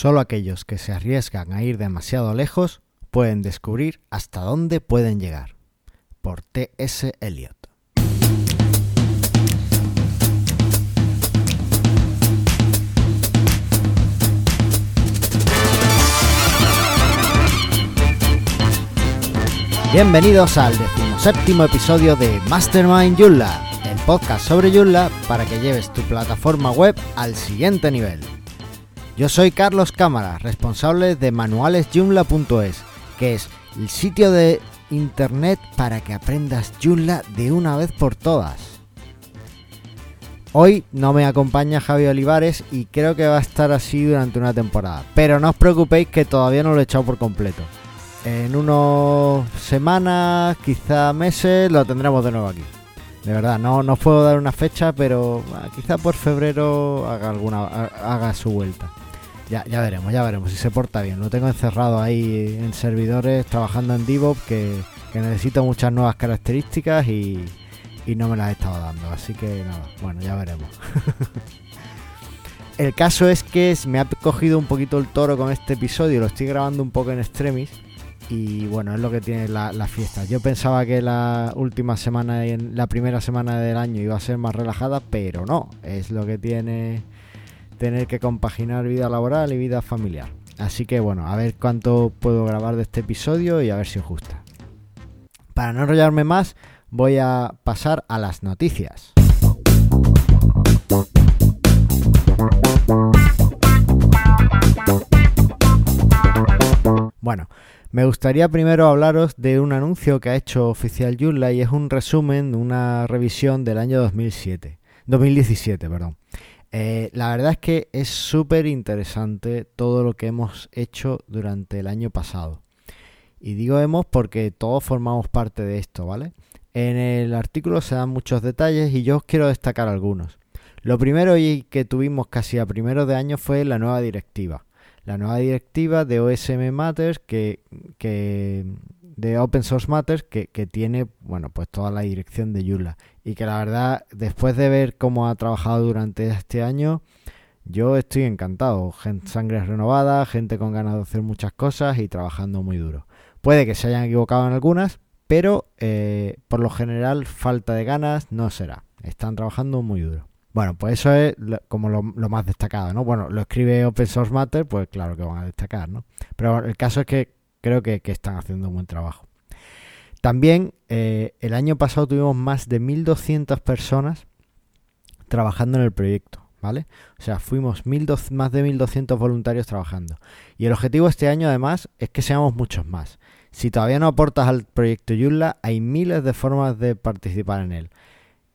Solo aquellos que se arriesgan a ir demasiado lejos pueden descubrir hasta dónde pueden llegar. Por T.S. Eliot. Bienvenidos al decimoséptimo episodio de Mastermind Joomla, el podcast sobre Joomla para que lleves tu plataforma web al siguiente nivel. Yo soy Carlos Cámara, responsable de manualesjoomla.es, que es el sitio de internet para que aprendas Joomla de una vez por todas. Hoy no me acompaña Javi Olivares y creo que va a estar así durante una temporada, pero no os preocupéis que todavía no lo he echado por completo. En unas semanas, quizá meses, lo tendremos de nuevo aquí. De verdad, no, no puedo dar una fecha, pero ah, quizá por febrero haga alguna haga su vuelta. Ya, ya veremos, ya veremos si se porta bien. Lo tengo encerrado ahí en servidores, trabajando en DevOps, que, que necesito muchas nuevas características y, y no me las he estado dando. Así que nada, bueno, ya veremos. el caso es que me ha cogido un poquito el toro con este episodio, lo estoy grabando un poco en extremis. Y bueno, es lo que tiene la, la fiesta. Yo pensaba que la última semana, la primera semana del año iba a ser más relajada, pero no. Es lo que tiene tener que compaginar vida laboral y vida familiar. Así que bueno, a ver cuánto puedo grabar de este episodio y a ver si os gusta. Para no enrollarme más, voy a pasar a las noticias. Bueno, me gustaría primero hablaros de un anuncio que ha hecho Oficial Joomla y es un resumen, una revisión del año 2007, 2017, perdón. Eh, la verdad es que es súper interesante todo lo que hemos hecho durante el año pasado. Y digo hemos porque todos formamos parte de esto, ¿vale? En el artículo se dan muchos detalles y yo os quiero destacar algunos. Lo primero y que tuvimos casi a primero de año fue la nueva directiva. La nueva directiva de OSM Matters que, que de Open Source Matters que, tiene, bueno, pues toda la dirección de Yula. Y que la verdad, después de ver cómo ha trabajado durante este año, yo estoy encantado. Gente, sangre renovada, gente con ganas de hacer muchas cosas y trabajando muy duro. Puede que se hayan equivocado en algunas, pero eh, por lo general falta de ganas no será. Están trabajando muy duro. Bueno, pues eso es como lo, más destacado, ¿no? Bueno, lo escribe Open Source Matter, pues claro que van a destacar, ¿no? Pero el caso es que creo que, están haciendo un buen trabajo. También eh, el año pasado tuvimos más de 1.200 personas trabajando en el proyecto, ¿vale? O sea, fuimos más de 1.200 voluntarios trabajando. Y el objetivo este año además es que seamos muchos más. Si todavía no aportas al proyecto Joomla, hay miles de formas de participar en él.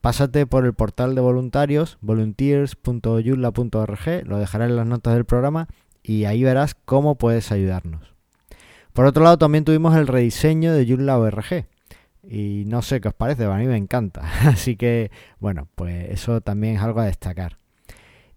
Pásate por el portal de voluntarios, volunteers.joomla.org, lo dejaré en las notas del programa y ahí verás cómo puedes ayudarnos. Por otro lado, también tuvimos el rediseño de Joomla ORG. Y no sé qué os parece, a mí me encanta. Así que, bueno, pues eso también es algo a destacar.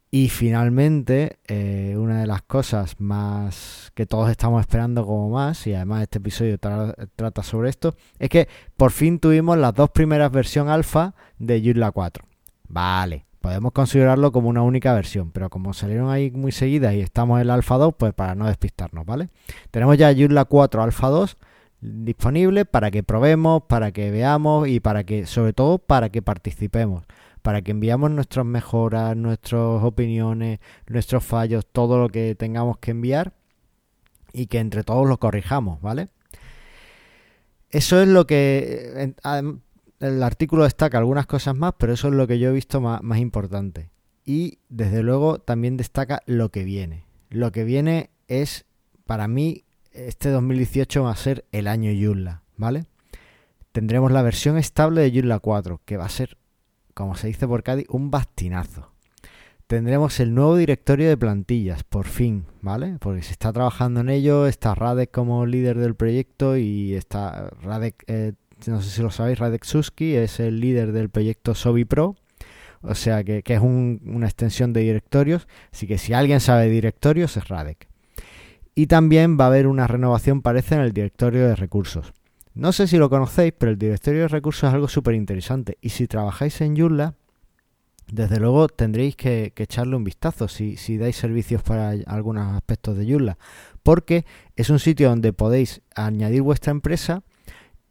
Y finalmente, eh, una de las cosas más que todos estamos esperando como más, y además este episodio trata sobre esto, es que por fin tuvimos las dos primeras versiones alfa de Joomla 4. Vale, podemos considerarlo como una única versión, pero como salieron ahí muy seguidas y estamos en el alfa 2, pues para no despistarnos, ¿vale? Tenemos ya Joomla 4 alfa 2 disponible para que probemos, para que veamos y para que, sobre todo, para que participemos, para que enviamos nuestras mejoras, nuestras opiniones, nuestros fallos, todo lo que tengamos que enviar y que entre todos lo corrijamos, ¿vale? Eso es lo que el artículo destaca algunas cosas más, pero eso es lo que yo he visto más, importante. Y desde luego también destaca lo que viene. Lo que viene es, para mí, este 2018 va a ser el año Joomla, ¿vale? Tendremos la versión estable de Joomla 4, que va a ser, como se dice por Cádiz, un bastinazo. Tendremos el nuevo directorio de plantillas, por fin, ¿vale? Porque se está trabajando en ello, está Radek como líder del proyecto y está Radek eh, no sé si lo sabéis, Radek Suski es el líder del proyecto Sobi Pro, o sea que, es una extensión de directorios, así que si alguien sabe directorios es Radek. Y también va a haber una renovación, parece, en el directorio de recursos. No sé si lo conocéis, pero el directorio de recursos es algo súper interesante. Y si trabajáis en Joomla, desde luego tendréis que, echarle un vistazo si, si, dais servicios para algunos aspectos de Joomla, porque es un sitio donde podéis añadir vuestra empresa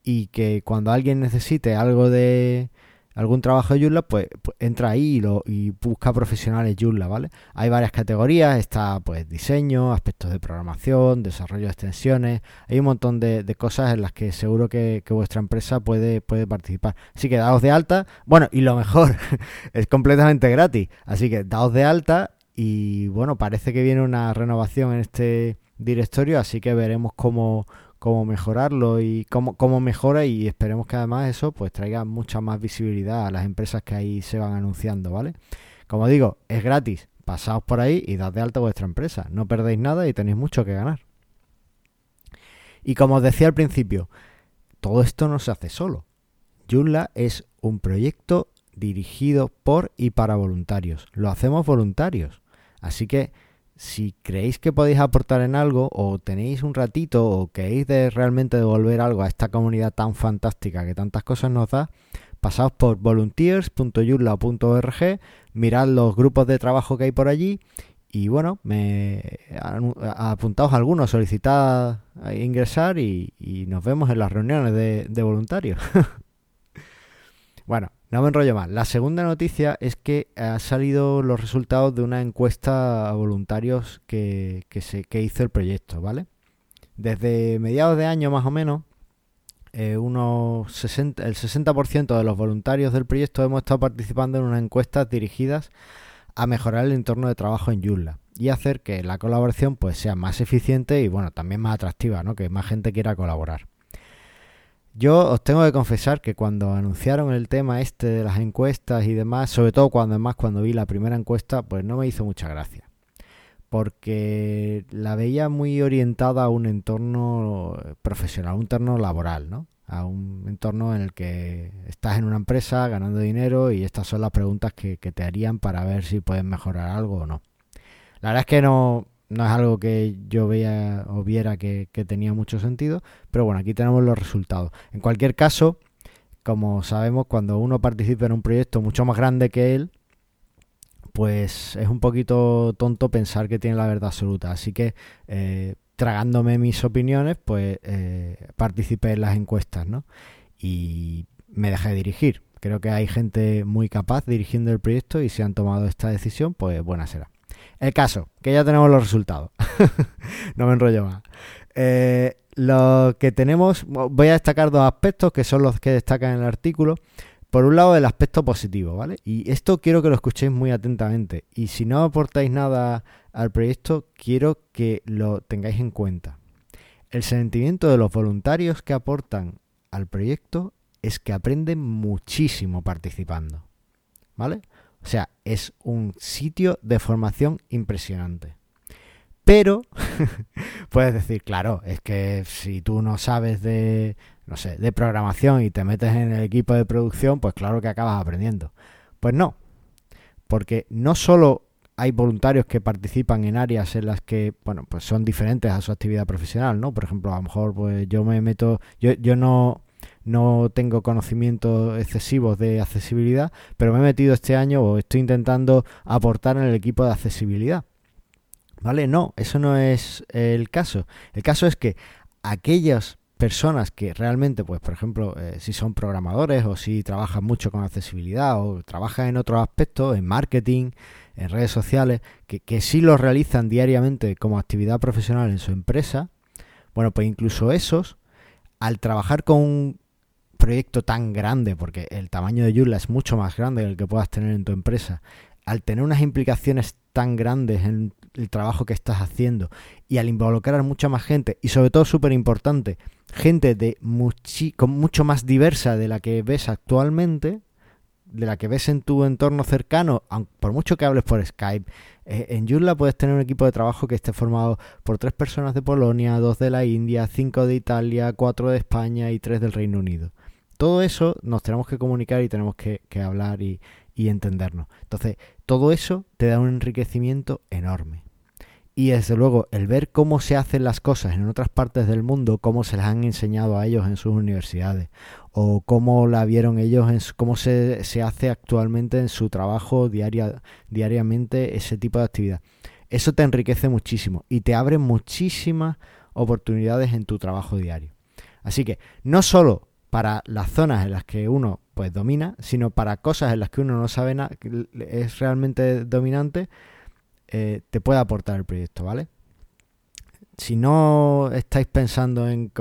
y que cuando alguien necesite algo de, algún trabajo de Joomla, pues, pues, entra ahí y, lo, y busca profesionales Joomla, ¿vale? Hay varias categorías, está pues diseño, aspectos de programación, desarrollo de extensiones, hay un montón de, cosas en las que seguro que, vuestra empresa puede, puede participar. Así que daos de alta, bueno, y lo mejor, es completamente gratis, así que daos de alta y bueno, parece que viene una renovación en este directorio, así que veremos cómo cómo mejorarlo y cómo, cómo mejora y esperemos que además eso pues traiga mucha más visibilidad a las empresas que ahí se van anunciando, ¿vale? Como digo, es gratis, pasaos por ahí y dad de alta vuestra empresa, no perdéis nada y tenéis mucho que ganar. Y como os decía al principio, todo esto no se hace solo. Joomla es un proyecto dirigido por y para voluntarios. Lo hacemos voluntarios. Así que si creéis que podéis aportar en algo o tenéis un ratito o queréis de realmente devolver algo a esta comunidad tan fantástica que tantas cosas nos da, pasaos por volunteers.yurla.org, mirad los grupos de trabajo que hay por allí y bueno, me apuntaos algunos, solicitad ingresar y, nos vemos en las reuniones de voluntarios. bueno, no me enrollo más. La segunda noticia es que han salido los resultados de una encuesta a voluntarios que, se, hizo el proyecto, ¿vale? Desde mediados de año más o menos, eh, unos 60, el 60% de los voluntarios del proyecto hemos estado participando en unas encuestas dirigidas a mejorar el entorno de trabajo en Joomla y hacer que la colaboración pues sea más eficiente y bueno, también más atractiva, ¿no? Que más gente quiera colaborar. Yo os tengo que confesar que cuando anunciaron el tema este de las encuestas y demás, sobre todo cuando además cuando vi la primera encuesta, pues no me hizo mucha gracia. Porque la veía muy orientada a un entorno profesional, a un entorno laboral, ¿no? A un entorno en el que estás en una empresa ganando dinero y estas son las preguntas que, que te harían para ver si puedes mejorar algo o no. La verdad es que no, no es algo que yo vea o viera que, tenía mucho sentido, pero bueno, aquí tenemos los resultados. En cualquier caso, como sabemos, cuando uno participa en un proyecto mucho más grande que él, pues es un poquito tonto pensar que tiene la verdad absoluta. Así que, eh, tragándome mis opiniones, pues eh, participé en las encuestas, ¿no? Y me dejé dirigir. Creo que hay gente muy capaz dirigiendo el proyecto y si han tomado esta decisión, pues buena será. El caso, que ya tenemos los resultados. no me enrollo más. Eh, lo que tenemos, voy a destacar dos aspectos que son los que destacan en el artículo. Por un lado, el aspecto positivo, ¿vale? Y esto quiero que lo escuchéis muy atentamente. Y si no aportáis nada al proyecto, quiero que lo tengáis en cuenta. El sentimiento de los voluntarios que aportan al proyecto es que aprenden muchísimo participando. ¿Vale? O sea, es un sitio de formación impresionante. Pero puedes decir, claro, es que si tú no sabes de, no sé, de programación y te metes en el equipo de producción, pues claro que acabas aprendiendo. Pues no, porque no solo hay voluntarios que participan en áreas en las que, bueno, pues son diferentes a su actividad profesional, ¿no? Por ejemplo, a lo mejor pues yo me meto, yo, yo no no tengo conocimientos excesivos de accesibilidad, pero me he metido este año o estoy intentando aportar en el equipo de accesibilidad. ¿Vale? No, eso no es el caso. El caso es que aquellas personas que realmente, pues por ejemplo, eh, si son programadores o si trabajan mucho con accesibilidad o trabajan en otros aspectos, en marketing, en redes sociales, que, que sí lo realizan diariamente como actividad profesional en su empresa, bueno, pues incluso esos, al trabajar con proyecto tan grande, porque el tamaño de Joomla es mucho más grande que el que puedas tener en tu empresa, al tener unas implicaciones tan grandes en el trabajo que estás haciendo y al involucrar a mucha más gente y sobre todo súper importante, gente de con mucho más diversa de la que ves actualmente, de la que ves en tu entorno cercano, por mucho que hables por Skype, eh, en Joomla puedes tener un equipo de trabajo que esté formado por tres personas de Polonia, dos de la India, cinco de Italia, cuatro de España y tres del Reino Unido. Todo eso nos tenemos que comunicar y tenemos que, hablar y, entendernos. Entonces, todo eso te da un enriquecimiento enorme. Y desde luego, el ver cómo se hacen las cosas en otras partes del mundo, cómo se las han enseñado a ellos en sus universidades, o cómo la vieron ellos, en cómo se, hace actualmente en su trabajo diaria, diariamente ese tipo de actividad. Eso te enriquece muchísimo y te abre muchísimas oportunidades en tu trabajo diario. Así que no solo para las zonas en las que uno pues domina, sino para cosas en las que uno no sabe nada, es realmente dominante, eh, te puede aportar el proyecto, ¿vale? Si no estáis pensando en,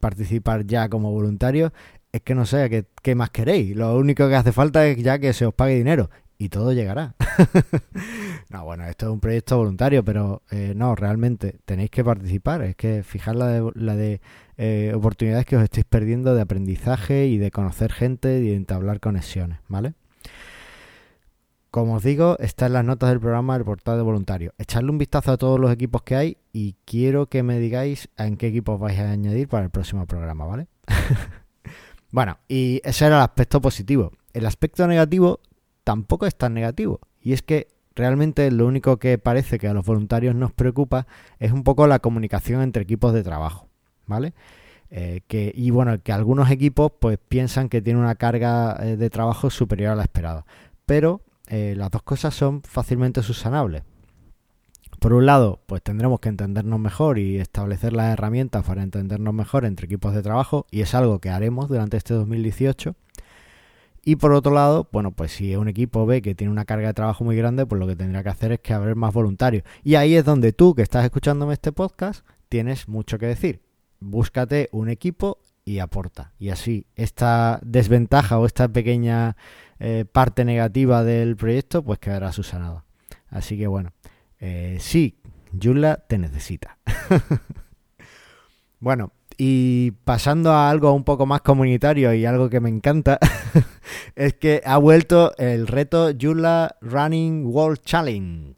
participar ya como voluntario, es que no sé ¿qué, qué más queréis. Lo único que hace falta es ya que se os pague dinero y todo llegará. no, bueno, esto es un proyecto voluntario, pero eh, no, realmente tenéis que participar. Es que fijar la de, eh, oportunidades que os estáis perdiendo de aprendizaje y de conocer gente y de entablar conexiones, ¿vale? Como os digo, está en las notas del programa del portal de voluntarios. Echadle un vistazo a todos los equipos que hay y quiero que me digáis en qué equipos vais a añadir para el próximo programa, ¿vale? bueno, y ese era el aspecto positivo. El aspecto negativo tampoco es tan negativo. Y es que realmente lo único que parece que a los voluntarios nos preocupa es un poco la comunicación entre equipos de trabajo, ¿vale? Eh, que, y bueno, que algunos equipos pues piensan que tiene una carga eh, de trabajo superior a la esperada. Pero eh, las dos cosas son fácilmente subsanables. Por un lado, pues tendremos que entendernos mejor y establecer las herramientas para entendernos mejor entre equipos de trabajo y es algo que haremos durante este 2018. Y por otro lado, bueno, pues si un equipo ve que tiene una carga de trabajo muy grande, pues lo que tendrá que hacer es que haber más voluntarios. Y ahí es donde tú, que estás escuchándome este podcast, tienes mucho que decir. Búscate un equipo y aporta. Y así, esta desventaja o esta pequeña eh, parte negativa del proyecto, pues quedará subsanada. Así que bueno, eh, sí, Yula te necesita. bueno, y pasando a algo un poco más comunitario y algo que me encanta, es que ha vuelto el reto Yula Running World Challenge.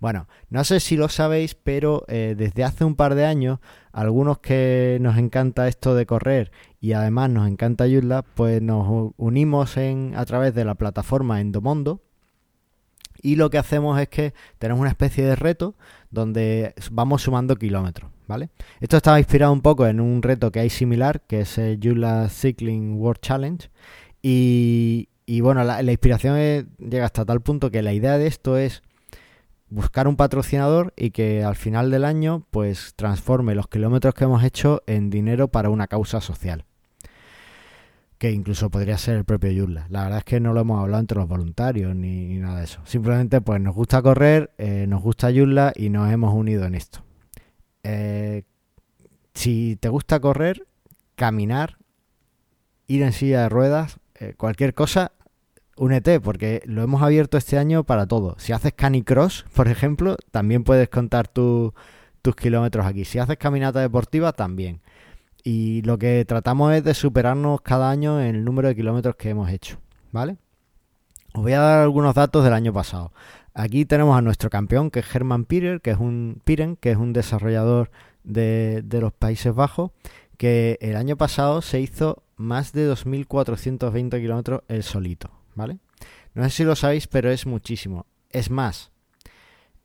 Bueno, no sé si lo sabéis, pero eh, desde hace un par de años, algunos que nos encanta esto de correr y además nos encanta Yula, pues nos unimos en, a través de la plataforma Endomondo y lo que hacemos es que tenemos una especie de reto donde vamos sumando kilómetros, ¿vale? Esto estaba inspirado un poco en un reto que hay similar, que es el Yula Cycling World Challenge. Y, bueno, la, inspiración llega hasta tal punto que la idea de esto es buscar un patrocinador y que al final del año pues transforme los kilómetros que hemos hecho en dinero para una causa social que incluso podría ser el propio Yula. La verdad es que no lo hemos hablado entre los voluntarios ni, nada de eso. Simplemente pues nos gusta correr, eh, nos gusta Yula y nos hemos unido en esto. Eh, si te gusta correr, caminar, ir en silla de ruedas, eh, cualquier cosa, únete porque lo hemos abierto este año para todo. Si haces canicross, por ejemplo, también puedes contar tus kilómetros aquí. Si haces caminata deportiva, también y lo que tratamos es de superarnos cada año en el número de kilómetros que hemos hecho, ¿vale? Os voy a dar algunos datos del año pasado. Aquí tenemos a nuestro campeón, que es Herman Piren, que es un Piren, que es un desarrollador de, de los Países Bajos, que el año pasado se hizo más de 2.420 kilómetros el solito, ¿vale? No sé si lo sabéis, pero es muchísimo. Es más,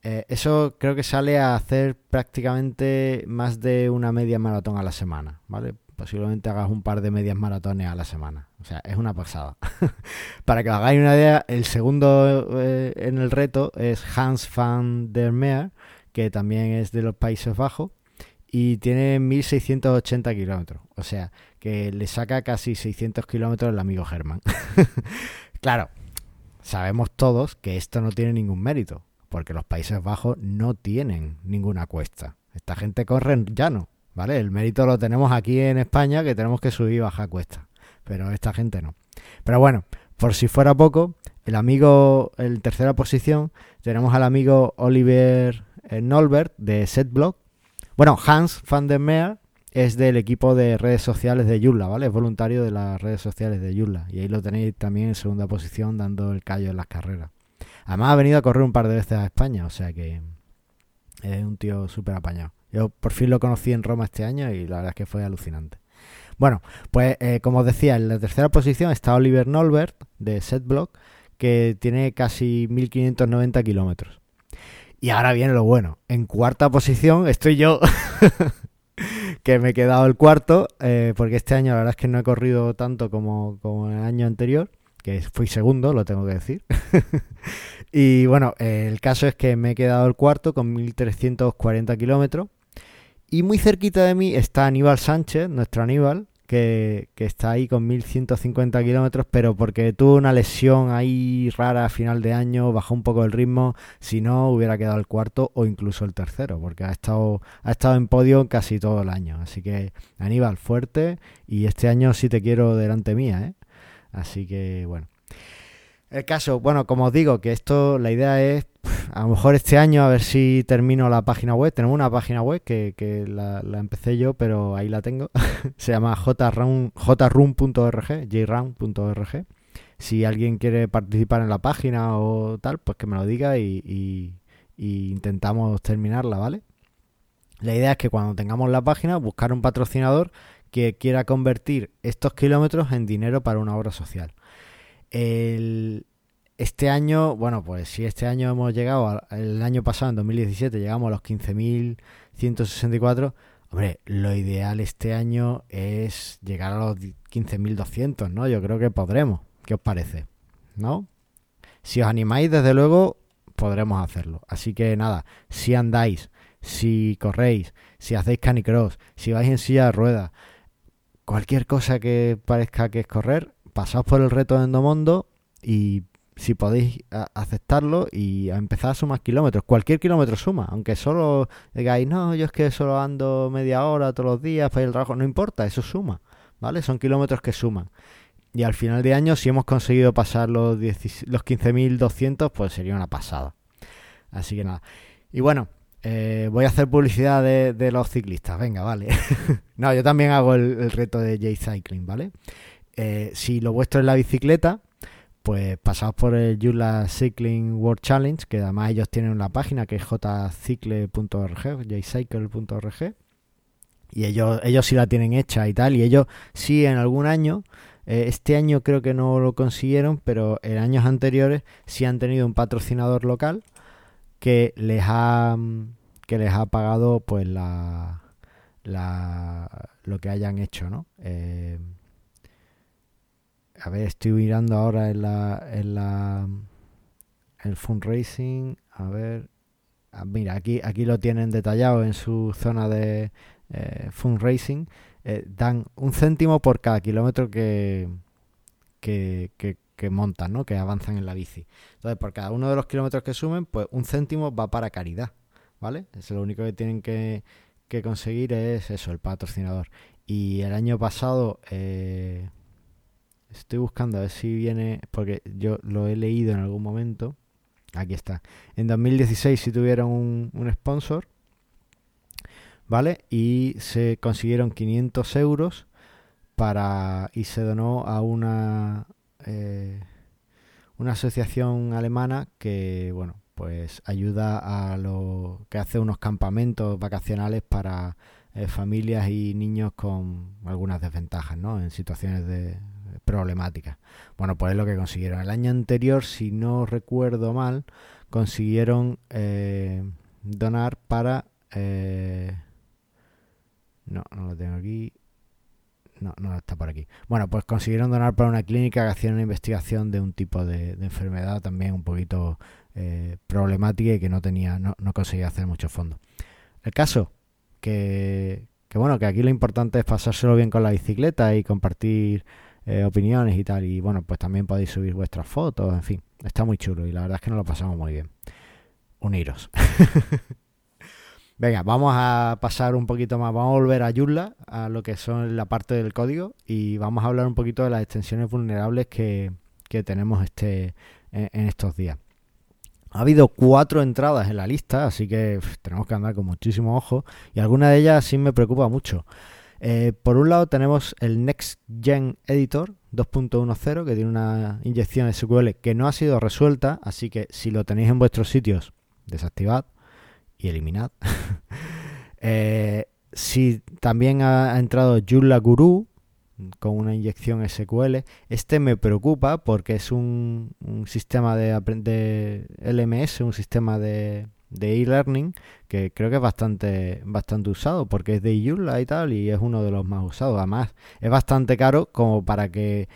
eh, eso creo que sale a hacer prácticamente más de una media maratón a la semana, ¿vale? Posiblemente hagas un par de medias maratones a la semana. O sea, es una pasada. Para que os hagáis una idea, el segundo eh, en el reto es Hans van der Meer, que también es de los Países Bajos, y tiene 1680 kilómetros. O sea, que le saca casi 600 kilómetros el amigo Germán. claro, sabemos todos que esto no tiene ningún mérito porque los Países Bajos no tienen ninguna cuesta. Esta gente corre en llano, ¿vale? El mérito lo tenemos aquí en España, que tenemos que subir y bajar cuesta, pero esta gente no. Pero bueno, por si fuera poco, el amigo, en tercera posición, tenemos al amigo Oliver eh, Nolbert de Setblock. Bueno, Hans van der Meer es del equipo de redes sociales de Yula, ¿vale? Es voluntario de las redes sociales de Yula. Y ahí lo tenéis también en segunda posición dando el callo en las carreras. Además ha venido a correr un par de veces a España, o sea que es un tío súper apañado. Yo por fin lo conocí en Roma este año y la verdad es que fue alucinante. Bueno, pues eh, como os decía, en la tercera posición está Oliver Nolbert de Setblock, que tiene casi 1590 kilómetros. Y ahora viene lo bueno. En cuarta posición estoy yo, que me he quedado el cuarto, eh, porque este año la verdad es que no he corrido tanto como, como el año anterior, que fui segundo, lo tengo que decir. y bueno, el caso es que me he quedado el cuarto con 1340 kilómetros. Y muy cerquita de mí está Aníbal Sánchez, nuestro Aníbal, que, está ahí con 1150 kilómetros, pero porque tuvo una lesión ahí rara a final de año, bajó un poco el ritmo, si no hubiera quedado el cuarto o incluso el tercero, porque ha estado, ha estado en podio casi todo el año. Así que Aníbal, fuerte y este año sí te quiero delante mía, ¿eh? Así que bueno. El caso, bueno, como os digo, que esto, la idea es, a lo mejor este año, a ver si termino la página web. Tenemos una página web que, que la, empecé yo, pero ahí la tengo. Se llama jrun.org, jrun.org. Si alguien quiere participar en la página o tal, pues que me lo diga y, y intentamos terminarla, ¿vale? La idea es que cuando tengamos la página, buscar un patrocinador que quiera convertir estos kilómetros en dinero para una obra social. Este año, bueno, pues si este año hemos llegado, el año pasado, en 2017, llegamos a los 15.164, hombre, lo ideal este año es llegar a los 15.200, ¿no? Yo creo que podremos. ¿Qué os parece? ¿No? Si os animáis, desde luego, podremos hacerlo. Así que nada, si andáis, si corréis, si hacéis canicross, si vais en silla de ruedas, cualquier cosa que parezca que es correr, pasaos por el reto de Endomondo y si podéis aceptarlo y a empezar a sumar kilómetros. Cualquier kilómetro suma, aunque solo digáis, no, yo es que solo ando media hora todos los días para ir al trabajo, no importa, eso suma, ¿vale? Son kilómetros que suman. Y al final de año, si hemos conseguido pasar los, los 15.200, pues sería una pasada. Así que nada. Y bueno, eh, voy a hacer publicidad de, los ciclistas, venga, vale. no, yo también hago el, reto de J-Cycling, ¿vale? Eh, si lo vuestro es la bicicleta, pues pasaos por el Yula Cycling World Challenge, que además ellos tienen una página que es jcycle.org, jcycle.org, y ellos, ellos sí la tienen hecha y tal, y ellos sí en algún año, eh, este año creo que no lo consiguieron, pero en años anteriores sí han tenido un patrocinador local que les ha que les ha pagado pues la, la lo que hayan hecho, ¿no? Eh, a ver, estoy mirando ahora en la, en la el fundraising, a ver, ah, mira, aquí, aquí lo tienen detallado en su zona de eh, fundraising, eh, dan un céntimo por cada kilómetro que, que, que, montan, ¿no? que avanzan en la bici. Entonces, por cada uno de los kilómetros que sumen, pues un céntimo va para caridad, ¿vale? Es lo único que tienen que, conseguir es eso, el patrocinador. Y el año pasado... Eh, Estoy buscando a ver si viene, porque yo lo he leído en algún momento. Aquí está. En 2016 si tuvieron un, sponsor, ¿vale? Y se consiguieron 500 euros para y se donó a una eh, una asociación alemana que bueno pues ayuda a lo que hace unos campamentos vacacionales para eh, familias y niños con algunas desventajas, ¿no? En situaciones de, problemática. Bueno, pues es lo que consiguieron. El año anterior, si no recuerdo mal, consiguieron eh, donar para... Eh, no, no lo tengo aquí. No, no está por aquí. Bueno, pues consiguieron donar para una clínica que hacía una investigación de un tipo de, enfermedad también un poquito eh, problemática y que no tenía, no, no conseguía hacer mucho fondo. El caso que, que bueno, que aquí lo importante es pasárselo bien con la bicicleta y compartir eh, opiniones y tal. Y bueno, pues también podéis subir vuestras fotos, en fin, está muy chulo y la verdad es que nos lo pasamos muy bien. Uniros. Venga, vamos a pasar un poquito más, vamos a volver a Joomla, a lo que son la parte del código y vamos a hablar un poquito de las extensiones vulnerables que, que tenemos este en, estos días. Ha habido cuatro entradas en la lista, así que tenemos que andar con muchísimo ojo y alguna de ellas sí me preocupa mucho. Eh, por un lado tenemos el Next Gen Editor 2.10 que tiene una inyección SQL que no ha sido resuelta, así que si lo tenéis en vuestros sitios, desactivad y eliminad. Eh, si también ha, entrado Joomla Guru con una inyección SQL, este me preocupa porque es un, sistema de, de LMS, un sistema de, de e-learning que creo que es bastante, bastante usado porque es de Joomla y tal y es uno de los más usados. Además, es bastante caro como para que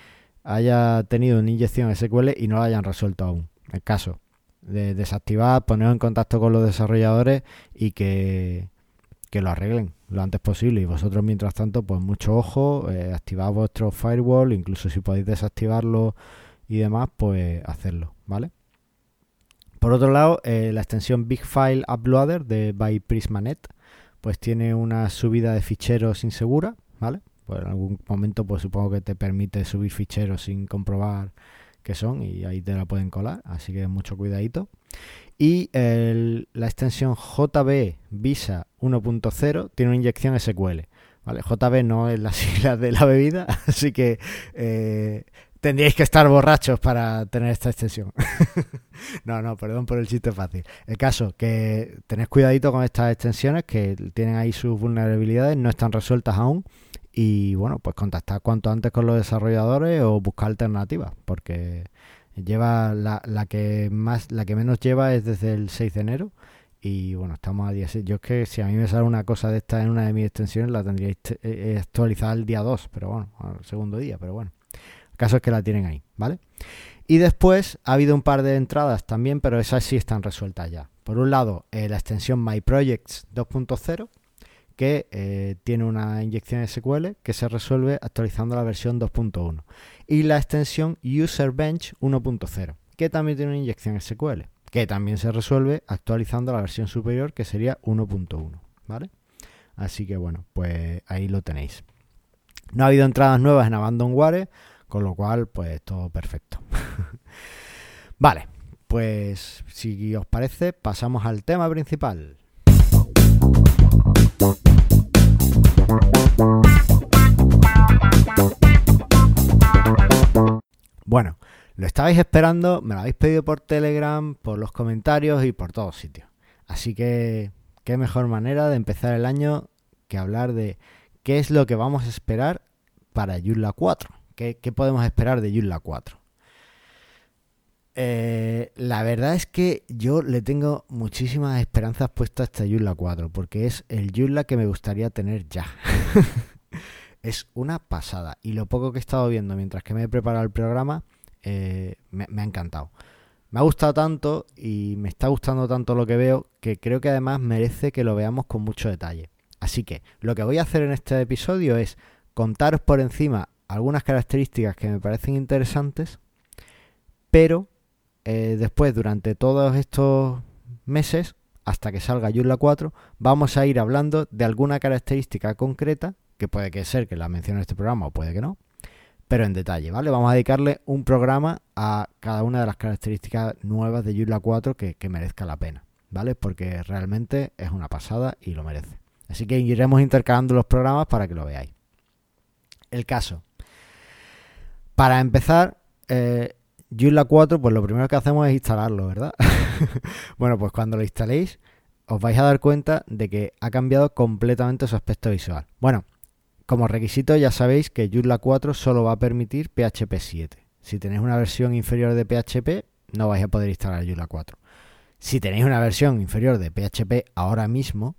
haya tenido una inyección SQL y no lo hayan resuelto aún. El caso de desactivar, poner en contacto con los desarrolladores y que, lo arreglen lo antes posible. Y vosotros, mientras tanto, pues mucho ojo, eh, activad vuestro firewall, incluso si podéis desactivarlo y demás, pues hacerlo, ¿vale? Por otro lado, eh, la extensión Big File Uploader de by Prismanet, pues tiene una subida de ficheros insegura, ¿vale? Pues en algún momento, pues supongo que te permite subir ficheros sin comprobar qué son y ahí te la pueden colar, así que mucho cuidadito. Y la extensión JB Visa 1.0 tiene una inyección SQL. ¿vale? JB no es la sigla de la bebida, así que eh, tendríais que estar borrachos para tener esta extensión. no, no, perdón por el chiste fácil. El caso, que tenéis cuidadito con estas extensiones que tienen ahí sus vulnerabilidades, no están resueltas aún. Y bueno, pues contactar cuanto antes con los desarrolladores o buscar alternativas, porque lleva la, la que más, la que menos lleva es desde el 6 de enero. Y bueno, estamos a día 6. Yo es que si a mí me sale una cosa de esta en una de mis extensiones, la tendría eh, actualizada el día 2, pero bueno, al segundo día, pero bueno caso es que la tienen ahí, ¿vale? Y después ha habido un par de entradas también, pero esas sí están resueltas ya. Por un lado, eh, la extensión My Projects 2.0, que eh, tiene una inyección SQL que se resuelve actualizando la versión 2.1. Y la extensión User Bench 1.0, que también tiene una inyección SQL, que también se resuelve actualizando la versión superior, que sería 1.1, ¿vale? Así que bueno, pues ahí lo tenéis. No ha habido entradas nuevas en Abandonware, con lo cual, pues todo perfecto. vale, pues si os parece, pasamos al tema principal. Bueno, lo estabais esperando, me lo habéis pedido por Telegram, por los comentarios y por todos sitios. Así que, qué mejor manera de empezar el año que hablar de qué es lo que vamos a esperar para Joomla 4. ¿Qué, podemos esperar de Joomla 4? Eh, la verdad es que yo le tengo muchísimas esperanzas puestas a esta Joomla 4 porque es el Joomla que me gustaría tener ya. es una pasada y lo poco que he estado viendo mientras que me he preparado el programa eh, me, ha encantado. Me ha gustado tanto y me está gustando tanto lo que veo que creo que además merece que lo veamos con mucho detalle. Así que lo que voy a hacer en este episodio es contaros por encima algunas características que me parecen interesantes, pero eh, después, durante todos estos meses, hasta que salga Joomla 4, vamos a ir hablando de alguna característica concreta, que puede que ser que la mencione en este programa o puede que no, pero en detalle, ¿vale? Vamos a dedicarle un programa a cada una de las características nuevas de Joomla 4 que, que merezca la pena, ¿vale? Porque realmente es una pasada y lo merece. Así que iremos intercalando los programas para que lo veáis. El caso, para empezar, eh, Joomla 4, pues lo primero que hacemos es instalarlo, ¿verdad? bueno, pues cuando lo instaléis, os vais a dar cuenta de que ha cambiado completamente su aspecto visual. Bueno, como requisito ya sabéis que Joomla 4 solo va a permitir PHP 7. Si tenéis una versión inferior de PHP, no vais a poder instalar Joomla 4. Si tenéis una versión inferior de PHP ahora mismo,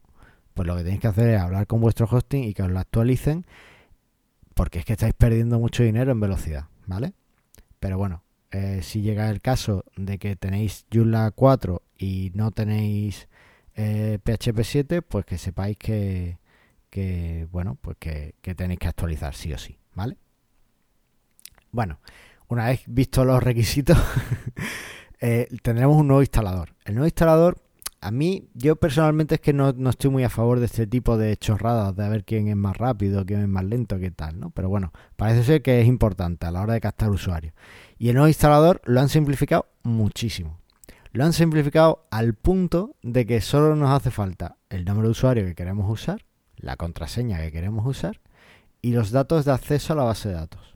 pues lo que tenéis que hacer es hablar con vuestro hosting y que os lo actualicen, porque es que estáis perdiendo mucho dinero en velocidad. ¿vale? Pero bueno, eh, si llega el caso de que tenéis Joomla 4 y no tenéis PHP eh, 7, pues que sepáis que, bueno, pues que, tenéis que actualizar sí o sí, ¿vale? Bueno, una vez visto los requisitos, eh, tendremos un nuevo instalador. El nuevo instalador a mí, yo personalmente es que no, estoy muy a favor de este tipo de chorradas, de a ver quién es más rápido, quién es más lento, qué tal, ¿no? Pero bueno, parece ser que es importante a la hora de captar usuarios. Y el nuevo instalador lo han simplificado muchísimo. Lo han simplificado al punto de que solo nos hace falta el nombre de usuario que queremos usar, la contraseña que queremos usar y los datos de acceso a la base de datos.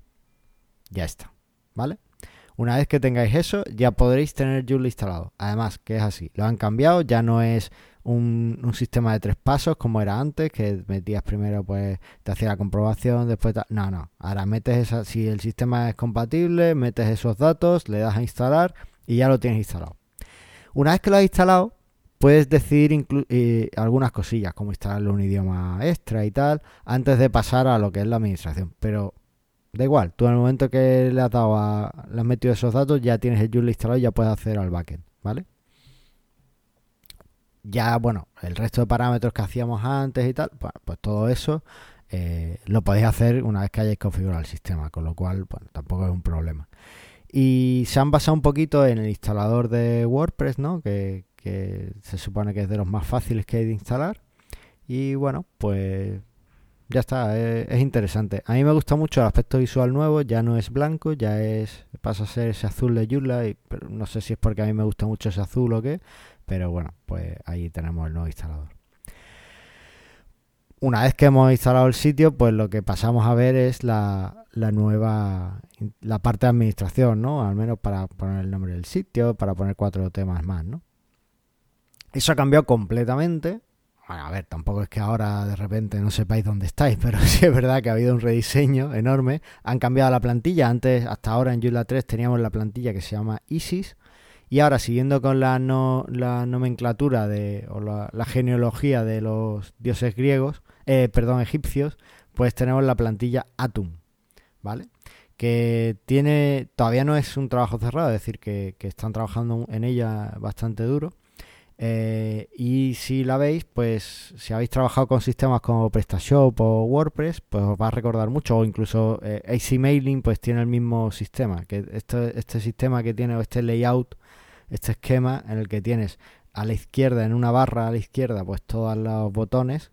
Ya está, ¿vale? Una vez que tengáis eso, ya podréis tener Joomla instalado. Además, que es así, lo han cambiado, ya no es un, sistema de tres pasos como era antes, que metías primero, pues te hacía la comprobación, después... No, no, ahora metes esa, si el sistema es compatible, metes esos datos, le das a instalar y ya lo tienes instalado. Una vez que lo has instalado, puedes decidir eh, algunas cosillas, como instalarle un idioma extra y tal, antes de pasar a lo que es la administración. Pero da igual, tú en el momento que le has dado a, le has metido esos datos, ya tienes el Joomla instalado y ya puedes hacer al backend, ¿vale? Ya, bueno, el resto de parámetros que hacíamos antes y tal, pues, pues todo eso eh, lo podéis hacer una vez que hayáis configurado el sistema, con lo cual, bueno, tampoco es un problema. Y se han basado un poquito en el instalador de WordPress, ¿no? Que, se supone que es de los más fáciles que hay de instalar. Y bueno, pues ya está, es, interesante. A mí me gusta mucho el aspecto visual nuevo, ya no es blanco, ya es pasa a ser ese azul de Joomla, y, no sé si es porque a mí me gusta mucho ese azul o qué, pero bueno, pues ahí tenemos el nuevo instalador. Una vez que hemos instalado el sitio, pues lo que pasamos a ver es la, la nueva, la parte de administración, ¿no? Al menos para poner el nombre del sitio, para poner cuatro temas más, ¿no? Eso ha cambiado completamente. Bueno, a ver, tampoco es que ahora de repente no sepáis dónde estáis, pero sí es verdad que ha habido un rediseño enorme. Han cambiado la plantilla. Antes, hasta ahora en Joomla 3 teníamos la plantilla que se llama ISIS. Y ahora, siguiendo con la, no, la nomenclatura de, o la, genealogía de los dioses griegos, eh, perdón, egipcios, pues tenemos la plantilla Atum. ¿vale? Que tiene, todavía no es un trabajo cerrado, es decir, que, están trabajando en ella bastante duro. Eh, y si la veis, pues si habéis trabajado con sistemas como PrestaShop o WordPress, pues os va a recordar mucho, o incluso eh, AC Mailing, pues tiene el mismo sistema, que este, este sistema que tiene, este layout, este esquema en el que tienes a la izquierda, en una barra a la izquierda, pues todos los botones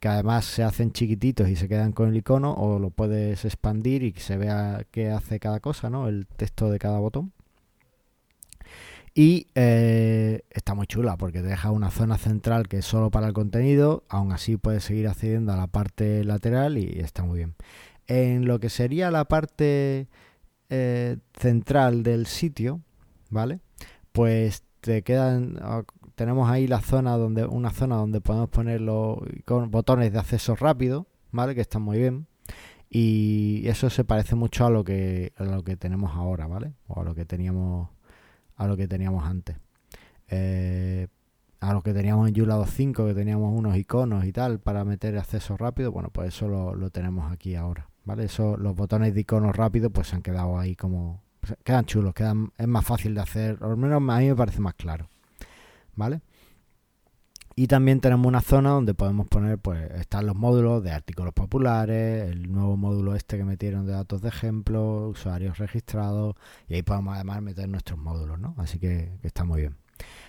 que además se hacen chiquititos y se quedan con el icono, o lo puedes expandir y que se vea qué hace cada cosa, ¿no? El texto de cada botón. Y eh, está muy chula porque te deja una zona central que es solo para el contenido, aún así puedes seguir accediendo a la parte lateral y está muy bien. En lo que sería la parte eh, central del sitio, ¿vale? Pues te quedan tenemos ahí la zona donde una zona donde podemos poner los botones de acceso rápido, ¿vale? Que están muy bien. Y eso se parece mucho a lo que a lo que tenemos ahora, ¿vale? O a lo que teníamos a lo que teníamos antes. Eh, a lo que teníamos en Joomla 2.5, que teníamos unos iconos y tal para meter acceso rápido, bueno, pues eso lo, tenemos aquí ahora, ¿vale? Eso, los botones de iconos rápido pues se han quedado ahí como... Quedan chulos, quedan, es más fácil de hacer, al menos a mí me parece más claro. ¿vale? Y también tenemos una zona donde podemos poner, pues, están los módulos de artículos populares, el nuevo módulo este que metieron de datos de ejemplo, usuarios registrados, y ahí podemos además meter nuestros módulos, ¿no? Así que, está muy bien.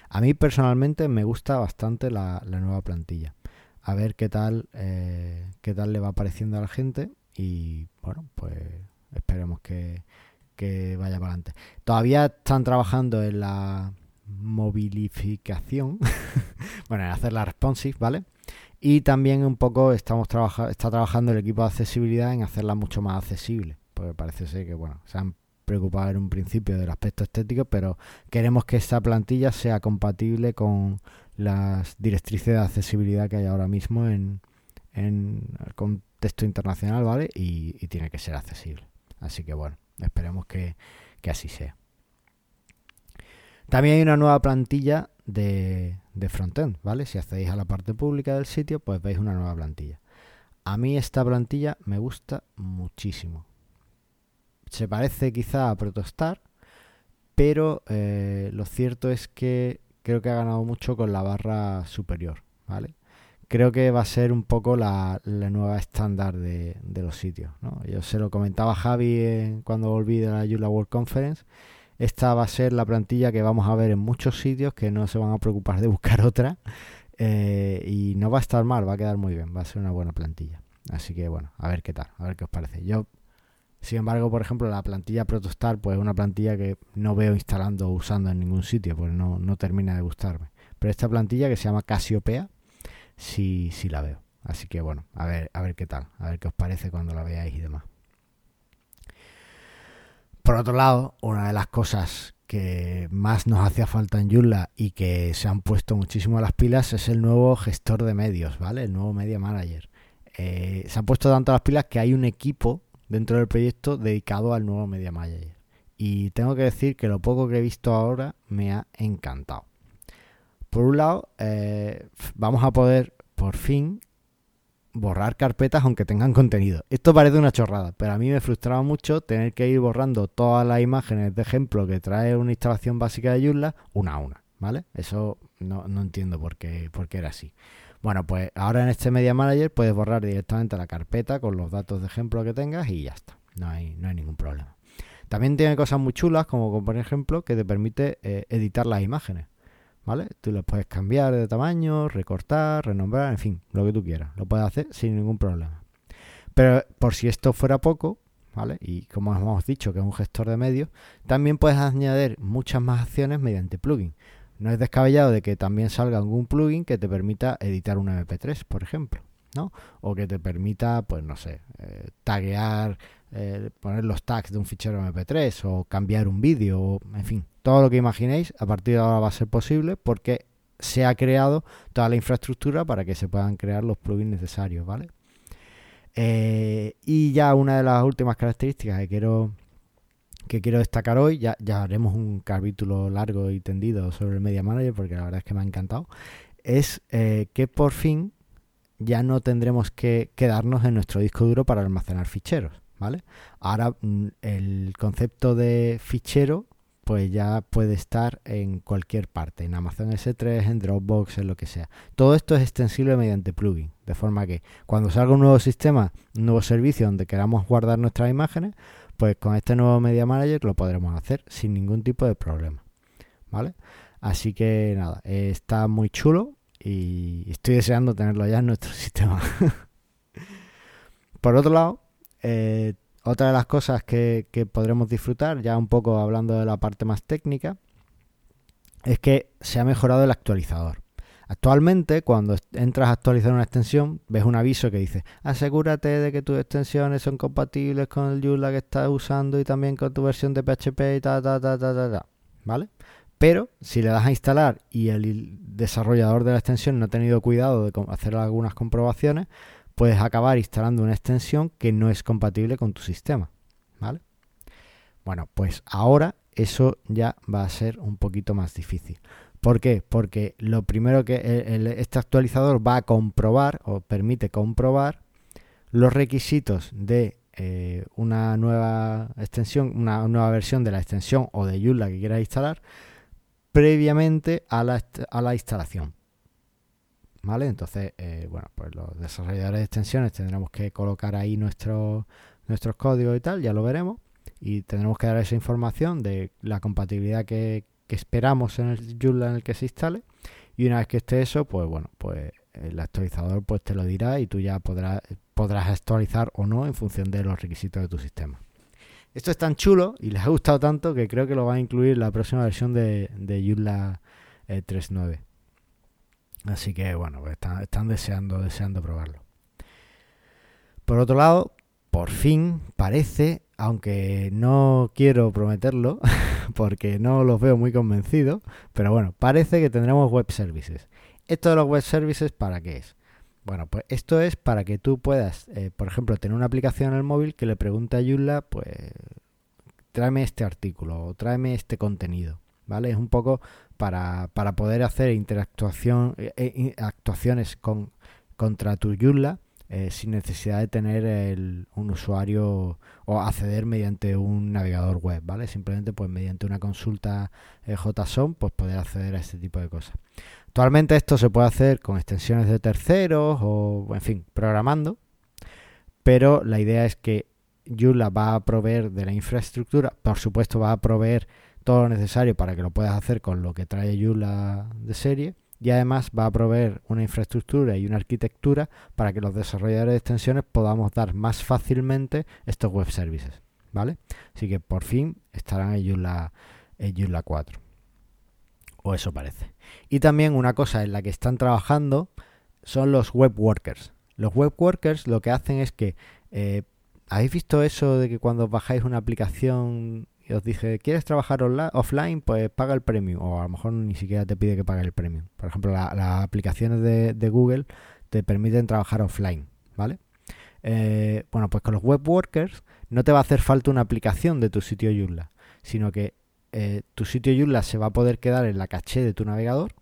A mí personalmente me gusta bastante la, nueva plantilla. A ver qué tal, eh, qué tal le va pareciendo a la gente y bueno, pues esperemos que, que vaya para adelante. Todavía están trabajando en la movilificación, bueno, en hacer la responsive, ¿vale? Y también un poco estamos trabaja está trabajando el equipo de accesibilidad en hacerla mucho más accesible, porque parece ser que, bueno, se han preocupado en un principio del aspecto estético, pero queremos que esta plantilla sea compatible con las directrices de accesibilidad que hay ahora mismo en, en el contexto internacional, ¿vale? Y, y, tiene que ser accesible. Así que bueno, esperemos que, que así sea. También hay una nueva plantilla de, frontend, ¿vale? Si accedéis a la parte pública del sitio, pues veis una nueva plantilla. A mí esta plantilla me gusta muchísimo. Se parece quizá a Protostar, pero eh, lo cierto es que creo que ha ganado mucho con la barra superior, ¿vale? Creo que va a ser un poco la, nueva estándar de, los sitios, ¿no? Yo se lo comentaba a Javi cuando volví de la Joomla World Conference esta va a ser la plantilla que vamos a ver en muchos sitios que no se van a preocupar de buscar otra. Eh, y no va a estar mal, va a quedar muy bien, va a ser una buena plantilla. Así que bueno, a ver qué tal, a ver qué os parece. Yo, sin embargo, por ejemplo, la plantilla Protostar, pues es una plantilla que no veo instalando o usando en ningún sitio, pues no, no termina de gustarme. Pero esta plantilla que se llama Casiopea, sí, sí la veo. Así que bueno, a ver, a ver qué tal, a ver qué os parece cuando la veáis y demás. Por otro lado, una de las cosas que más nos hacía falta en Joomla y que se han puesto muchísimo a las pilas es el nuevo gestor de medios, ¿vale? El nuevo Media Manager. Eh, se han puesto tanto a las pilas que hay un equipo dentro del proyecto dedicado al nuevo Media Manager. Y tengo que decir que lo poco que he visto ahora me ha encantado. Por un lado, eh, vamos a poder por fin borrar carpetas aunque tengan contenido. Esto parece una chorrada, pero a mí me frustraba mucho tener que ir borrando todas las imágenes de ejemplo que trae una instalación básica de Joomla una a una, ¿vale? Eso no, no entiendo por qué, por qué era así. Bueno, pues ahora en este Media Manager puedes borrar directamente la carpeta con los datos de ejemplo que tengas y ya está. No hay, no hay ningún problema. También tiene cosas muy chulas, como por ejemplo que te permite eh, editar las imágenes. ¿Vale? Tú las puedes cambiar de tamaño, recortar, renombrar, en fin, lo que tú quieras. Lo puedes hacer sin ningún problema. Pero por si esto fuera poco, ¿vale? Y como hemos dicho que es un gestor de medios, también puedes añadir muchas más acciones mediante plugin. No es descabellado de que también salga algún plugin que te permita editar un MP3, por ejemplo, ¿no? O que te permita, pues no sé, eh, taguear, eh, poner los tags de un fichero MP3 o cambiar un vídeo, en fin, todo lo que imaginéis a partir de ahora va a ser posible porque se ha creado toda la infraestructura para que se puedan crear los plugins necesarios, ¿vale? Eh, y ya una de las últimas características que quiero que quiero destacar hoy, ya, ya haremos un capítulo largo y tendido sobre el Media Manager porque la verdad es que me ha encantado, es eh, que por fin ya no tendremos que quedarnos en nuestro disco duro para almacenar ficheros, ¿vale? Ahora mm, el concepto de fichero pues ya puede estar en cualquier parte, en Amazon S3, en Dropbox, en lo que sea. Todo esto es extensible mediante plugin, de forma que cuando salga un nuevo sistema, un nuevo servicio donde queramos guardar nuestras imágenes, pues con este nuevo Media Manager lo podremos hacer sin ningún tipo de problema. ¿Vale? Así que nada, está muy chulo y estoy deseando tenerlo ya en nuestro sistema. Por otro lado, eh, otra de las cosas que, podremos disfrutar, ya un poco hablando de la parte más técnica, es que se ha mejorado el actualizador. Actualmente, cuando entras a actualizar una extensión, ves un aviso que dice asegúrate de que tus extensiones son compatibles con el Joomla que estás usando y también con tu versión de PHP y ta, ta, ta, ta, ta, ta. ¿Vale? Pero si le das a instalar y el desarrollador de la extensión no ha tenido cuidado de hacer algunas comprobaciones, puedes acabar instalando una extensión que no es compatible con tu sistema. ¿Vale? Bueno, pues ahora eso ya va a ser un poquito más difícil. ¿Por qué? Porque lo primero que este actualizador va a comprobar o permite comprobar los requisitos de eh, una nueva extensión, una nueva versión de la extensión o de Joomla que quieras instalar previamente a la instalación. ¿Vale? Entonces, eh, bueno, pues los desarrolladores de extensiones tendremos que colocar ahí nuestros nuestros códigos y tal, ya lo veremos. Y tendremos que dar esa información de la compatibilidad que, que esperamos en el Joomla en el que se instale. Y una vez que esté eso, pues bueno, pues el actualizador pues te lo dirá y tú ya podrás, podrás actualizar o no en función de los requisitos de tu sistema. Esto es tan chulo y les ha gustado tanto que creo que lo va a incluir la próxima versión de, de Joomla 3.9. Así que bueno, pues están, están deseando, deseando probarlo. Por otro lado, por fin parece, aunque no quiero prometerlo, porque no los veo muy convencidos, pero bueno, parece que tendremos web services. ¿Esto de los web services para qué es? Bueno, pues esto es para que tú puedas, eh, por ejemplo, tener una aplicación en el móvil que le pregunte a Joomla, pues, tráeme este artículo o tráeme este contenido, ¿vale? Es un poco para, para poder hacer interactuación, eh, eh, actuaciones con, contra tu Joomla eh, sin necesidad de tener un usuario o acceder mediante un navegador web, ¿vale? Simplemente pues mediante una consulta JSON pues poder acceder a este tipo de cosas. Actualmente esto se puede hacer con extensiones de terceros o, en fin, programando, pero la idea es que Joomla va a proveer de la infraestructura, por supuesto va a proveer todo lo necesario para que lo puedas hacer con lo que trae Joomla de serie, y además va a proveer una infraestructura y una arquitectura para que los desarrolladores de extensiones podamos dar más fácilmente estos web services, ¿vale? Así que por fin estarán ellos la, ellos la 4. O eso parece. Y también una cosa en la que están trabajando son los web workers. Los web workers lo que hacen es que eh, ¿Habéis visto eso de que cuando bajáis una aplicación y os dije, ¿quieres trabajar offline? Pues paga el premium. O a lo mejor ni siquiera te pide que pague el premium. Por ejemplo, las aplicaciones de, Google te permiten trabajar offline, ¿vale? Eh, bueno, pues con los web workers no te va a hacer falta una aplicación de tu sitio Joomla, sino que eh, tu sitio Joomla se va a poder quedar en la caché de tu navegador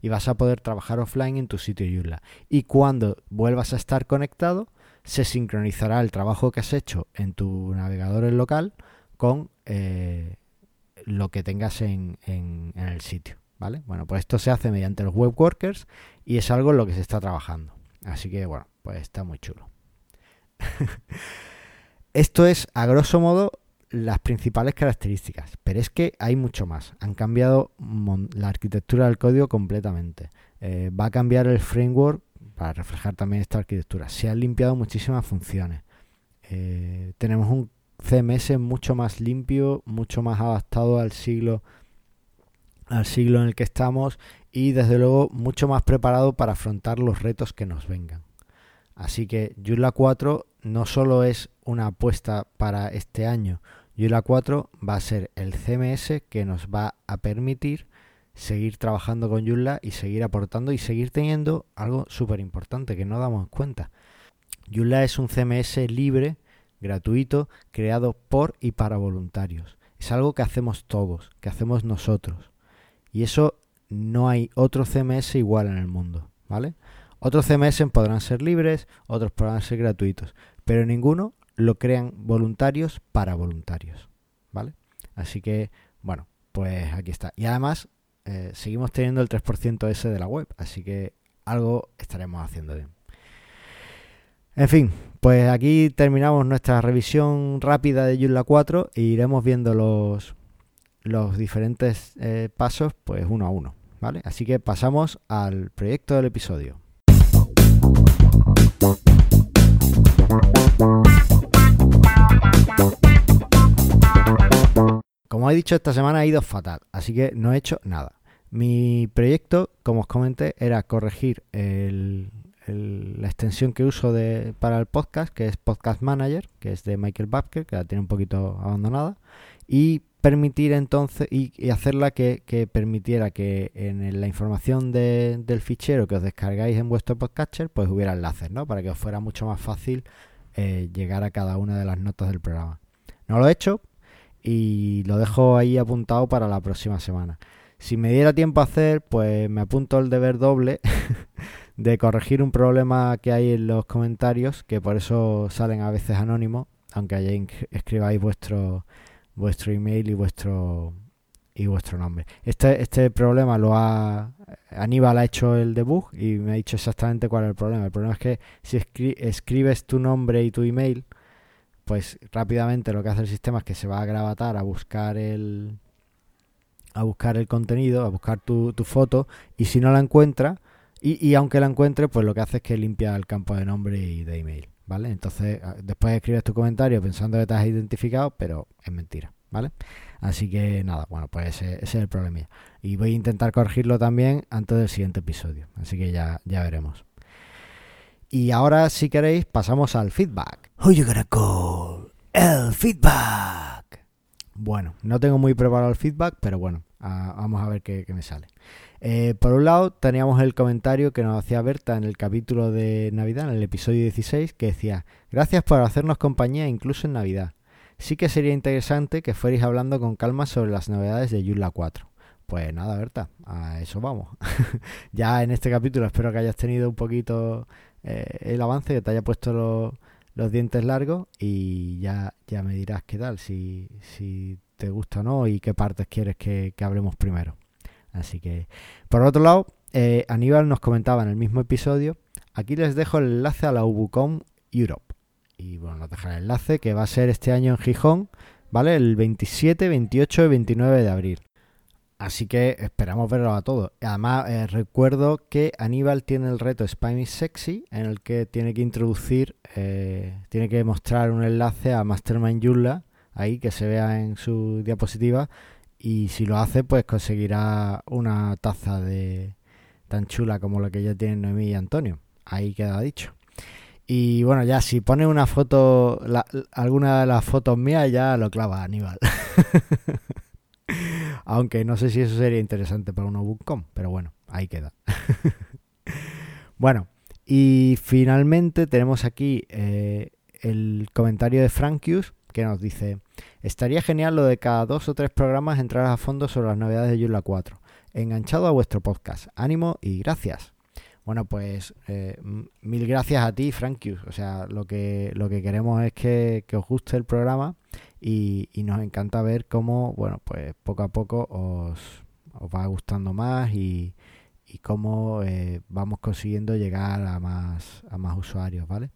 y vas a poder trabajar offline en tu sitio Joomla. Y cuando vuelvas a estar conectado, se sincronizará el trabajo que has hecho en tu navegador en local con eh, lo que tengas en, el sitio. ¿Vale? Bueno, pues esto se hace mediante los web workers y es algo en lo que se está trabajando. Así que bueno, pues está muy chulo. esto es, a grosso modo, las principales características, pero es que hay mucho más. Han cambiado la arquitectura del código completamente. Eh, va a cambiar el framework para reflejar también esta arquitectura. Se han limpiado muchísimas funciones. Eh, tenemos un CMS mucho más limpio, mucho más adaptado al siglo al siglo en el que estamos y desde luego mucho más preparado para afrontar los retos que nos vengan. Así que Joomla 4 no solo es una apuesta para este año, Joomla 4 va a ser el CMS que nos va a permitir seguir trabajando con Joomla y seguir aportando y seguir teniendo algo súper importante que no damos cuenta. Joomla es un CMS libre gratuito, creado por y para voluntarios. Es algo que hacemos todos, que hacemos nosotros. Y eso no hay otro CMS igual en el mundo, ¿vale? Otros CMS podrán ser libres, otros podrán ser gratuitos, pero ninguno lo crean voluntarios para voluntarios, ¿vale? Así que, bueno, pues aquí está. Y además, eh, seguimos teniendo el 3% ese de la web, así que algo estaremos haciendo bien. En fin, pues aquí terminamos nuestra revisión rápida de Joomla 4 e iremos viendo los, los diferentes eh, pasos pues uno a uno, ¿vale? Así que pasamos al proyecto del episodio. Como he dicho, esta semana ha ido fatal, así que no he hecho nada. Mi proyecto, como os comenté, era corregir el, la extensión que uso de, para el podcast, que es Podcast Manager, que es de Michael Babker, que la tiene un poquito abandonada, y permitir entonces y, hacerla que, permitiera que en la información del fichero que os descargáis en vuestro podcatcher, pues hubiera enlaces, ¿no? Para que os fuera mucho más fácil eh, llegar a cada una de las notas del programa. No lo he hecho y lo dejo ahí apuntado para la próxima semana. Si me diera tiempo a hacer, pues me apunto el deber doble de corregir un problema que hay en los comentarios, que por eso salen a veces anónimos, aunque allí escribáis vuestro vuestro email y vuestro y vuestro nombre. Este, este problema lo ha Aníbal ha hecho el debug y me ha dicho exactamente cuál es el problema. El problema es que si escribes tu nombre y tu email, pues rápidamente lo que hace el sistema es que se va a gravatar a buscar el a buscar el contenido, a buscar tu, tu foto y si no la encuentra, y, aunque la encuentre, pues lo que hace es que limpia el campo de nombre y de email, ¿vale? Entonces, ah, después escribes tu comentario pensando que te has identificado, pero es mentira, ¿vale? Así que nada, bueno, pues ese, es el problema. Y voy a intentar corregirlo también antes del siguiente episodio, así que ya, ya veremos. Y ahora, si queréis, pasamos al feedback. Who you gonna call? El feedback. Bueno, no tengo muy preparado el feedback, pero bueno, ah, vamos a ver qué me sale. Eh, por un lado, teníamos el comentario que nos hacía Berta en el capítulo de Navidad, en el episodio 16, que decía, gracias por hacernos compañía incluso en Navidad. Sí que sería interesante que fuerais hablando con calma sobre las novedades de Joomla 4. Pues nada, Berta, a eso vamos. ya en este capítulo espero que hayas tenido un poquito eh, el avance, que te haya puesto los dientes largos y ya, ya me dirás qué tal, si, si te gusta o no y qué partes quieres que hablemos primero. Así que, por otro lado, eh, Aníbal nos comentaba en el mismo episodio, aquí les dejo el enlace a la Ubucom Europe. Y bueno, nos deja el enlace que va a ser este año en Gijón, ¿vale? El 27, 28 y 29 de abril. Así que esperamos verlo a todos. Además, eh, recuerdo que Aníbal tiene el reto Spam is Sexy, en el que tiene que introducir, eh, tiene que mostrar un enlace a Mastermind Joomla, ahí que se vea en su diapositiva, y si lo hace, pues conseguirá una taza de tan chula como la que ya tienen Noemí y Antonio. Ahí queda dicho. Y bueno, ya si pone una foto, alguna de las fotos mías, ya lo clava Aníbal. Aunque no sé si eso sería interesante para un bookcom, pero bueno, ahí queda. bueno, y finalmente tenemos aquí eh, el comentario de Frankius que nos dice, estaría genial lo de cada dos o tres programas entrar a fondo sobre las novedades de Joomla 4. enganchado a vuestro podcast. Ánimo y gracias. Bueno, pues eh, mil gracias a ti, Frankius. O sea, lo que, lo que queremos es que, os guste el programa y, nos encanta ver cómo, bueno, pues poco a poco os, os va gustando más y, y cómo eh, vamos consiguiendo llegar a más, a más usuarios, ¿vale?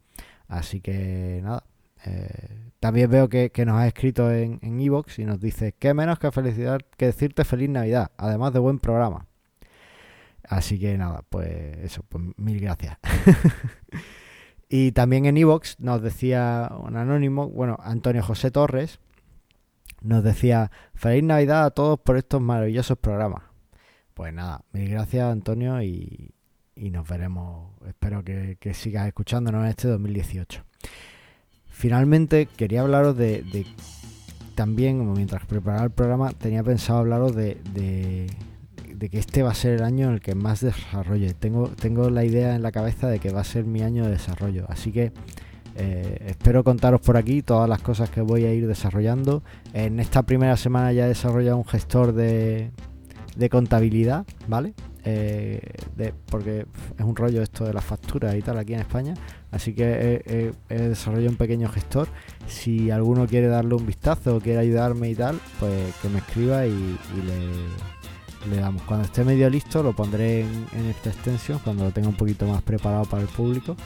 Así que nada. Eh, también veo que, nos ha escrito en Evox y nos dice, qué menos que felicidad que decirte feliz Navidad, además de buen programa. Así que nada, pues eso, pues mil gracias. y también en Evox nos decía un anónimo, bueno, Antonio José Torres, nos decía, feliz Navidad a todos por estos maravillosos programas. Pues nada, mil gracias Antonio y, nos veremos, espero que, sigas escuchándonos en este 2018. Finalmente quería hablaros de, también, mientras preparaba el programa, tenía pensado hablaros de que este va a ser el año en el que más desarrolle. Tengo, tengo la idea en la cabeza de que va a ser mi año de desarrollo. Así que eh, espero contaros por aquí todas las cosas que voy a ir desarrollando. En esta primera semana ya he desarrollado un gestor de, de contabilidad, ¿vale? Eh, porque es un rollo esto de las facturas y tal aquí en España. Así que he, desarrollado un pequeño gestor. Si alguno quiere darle un vistazo o quiere ayudarme y tal, pues que me escriba y le le damos. Cuando esté medio listo lo pondré en, esta extensión, cuando lo tenga un poquito más preparado para el público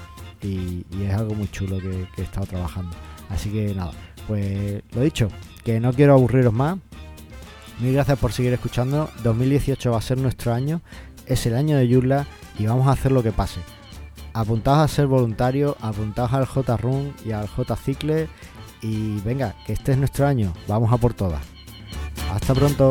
y, es algo muy chulo que, he estado trabajando. Así que nada, pues lo dicho, que no quiero aburriros más. Mil gracias por seguir escuchando. 2018 va a ser nuestro año, es el año de Yurla y vamos a hacer lo que pase. Apuntaos a ser voluntario, apuntaos al J-Run y al J-Cicle y venga, que este es nuestro año, vamos a por todas. Hasta pronto.